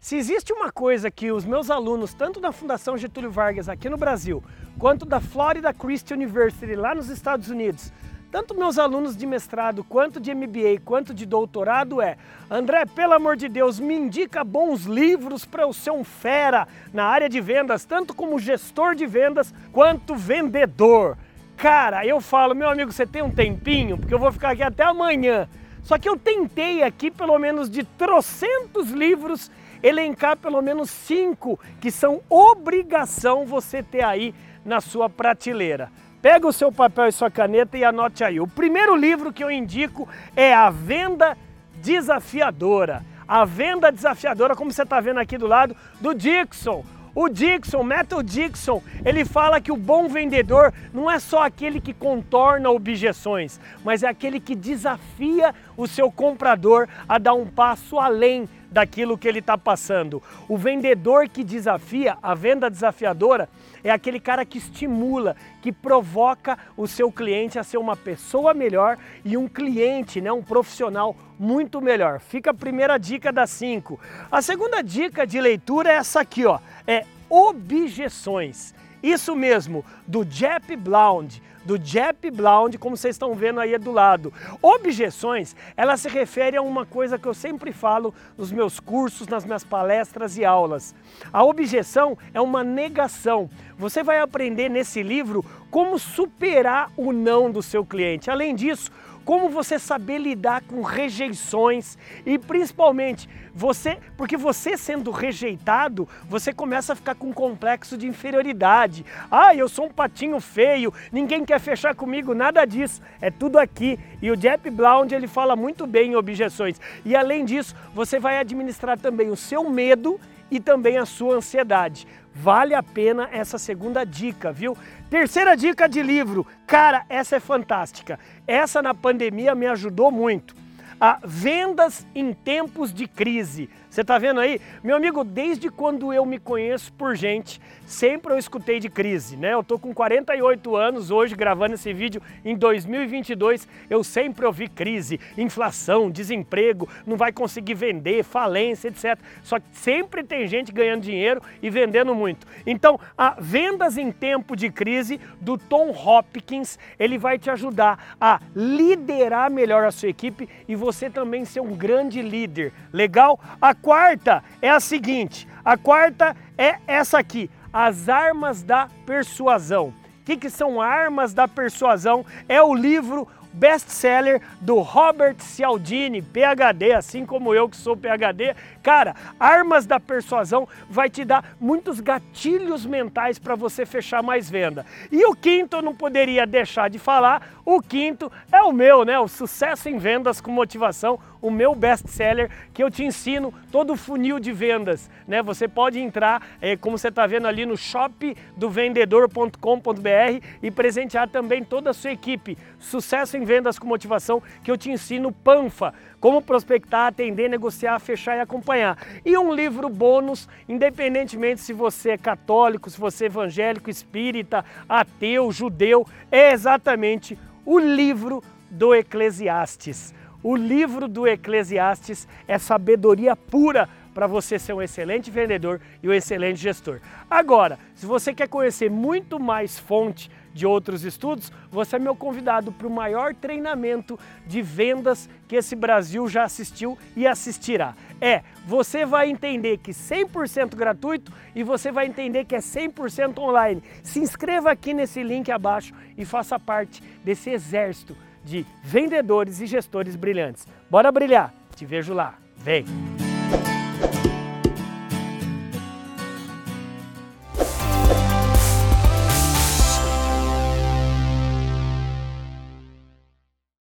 Se existe uma coisa que os meus alunos, tanto da Fundação Getúlio Vargas aqui no Brasil, quanto da Florida Christian University lá nos Estados Unidos, tanto meus alunos de mestrado, quanto de MBA, quanto de doutorado é André, pelo amor de Deus, me indica bons livros para eu ser um fera na área de vendas, tanto como gestor de vendas, quanto vendedor. Cara, eu falo, meu amigo, você tem um tempinho? Porque eu vou ficar aqui até amanhã. Só que eu tentei aqui, pelo menos de trocentos livros, elencar pelo menos cinco que são obrigação você ter aí na sua prateleira. Pega o seu papel e sua caneta e anote aí. O primeiro livro que eu indico é A Venda Desafiadora. A Venda Desafiadora, como você está vendo aqui do lado, do Dixon. O Dixon, Metal Dixon, ele fala que o bom vendedor não é só aquele que contorna objeções, mas é aquele que desafia o seu comprador a dar um passo além daquilo que ele está passando. O vendedor que desafia, a venda desafiadora, é aquele cara que estimula, que provoca o seu cliente a ser uma pessoa melhor e um cliente, né, um profissional muito melhor. Fica a primeira dica das cinco. A segunda dica de leitura é essa aqui, ó, é objeções. Isso mesmo, do Jeff Blount, do Jeff Blount, como vocês estão vendo aí do lado. Objeções, ela se refere a uma coisa que eu sempre falo nos meus cursos, nas minhas palestras e aulas. A objeção é uma negação. Você vai aprender nesse livro como superar o não do seu cliente. Além disso, como você saber lidar com rejeições e principalmente você, porque você sendo rejeitado, você começa a ficar com um complexo de inferioridade. Ah, eu sou um patinho feio, ninguém quer fechar comigo, nada disso. É tudo aqui. E o Jeff Blount, ele fala muito bem em objeções. E além disso, você vai administrar também o seu medo e também a sua ansiedade. Vale a pena essa segunda dica, viu? Terceira dica de livro. Cara, essa é fantástica. Essa na pandemia me ajudou muito. A vendas em tempos de crise. Você está vendo aí? Meu amigo, desde quando eu me conheço por gente, sempre eu escutei de crise, né? Eu tô com 48 anos hoje gravando esse vídeo em 2022, eu sempre ouvi crise, inflação, desemprego, não vai conseguir vender, falência, etc. Só que sempre tem gente ganhando dinheiro e vendendo muito. Então, a vendas em tempo de crise do Tom Hopkins, ele vai te ajudar a liderar melhor a sua equipe e você também ser um grande líder. Legal? A quarta é a seguinte: a quarta é essa aqui, as armas da persuasão. O que, que são armas da persuasão? É o livro best-seller do Robert Cialdini, PhD, assim como eu que sou PhD. Cara, Armas da Persuasão vai te dar muitos gatilhos mentais para você fechar mais venda. E o quinto eu não poderia deixar de falar, o quinto é o meu, né? O Sucesso em Vendas com Motivação, o meu best-seller que eu te ensino todo o funil de vendas, né? Você pode entrar, é, como você está vendo ali no shopdovendedor.com.br e presentear também toda a sua equipe. Sucesso em Vendas com Motivação, que eu te ensino Panfa, como prospectar, atender, negociar, fechar e acompanhar. E um livro bônus, independentemente se você é católico, se você é evangélico, espírita, ateu, judeu, é exatamente o livro do Eclesiastes. O livro do Eclesiastes é sabedoria pura para você ser um excelente vendedor e um excelente gestor. Agora, se você quer conhecer muito mais fonte de outros estudos, você é meu convidado para o maior treinamento de vendas que esse Brasil já assistiu e assistirá. É, você vai entender que 100% gratuito e você vai entender que é 100% online. Se inscreva aqui nesse link abaixo e faça parte desse exército de vendedores e gestores brilhantes. Bora brilhar! Te vejo lá. Vem!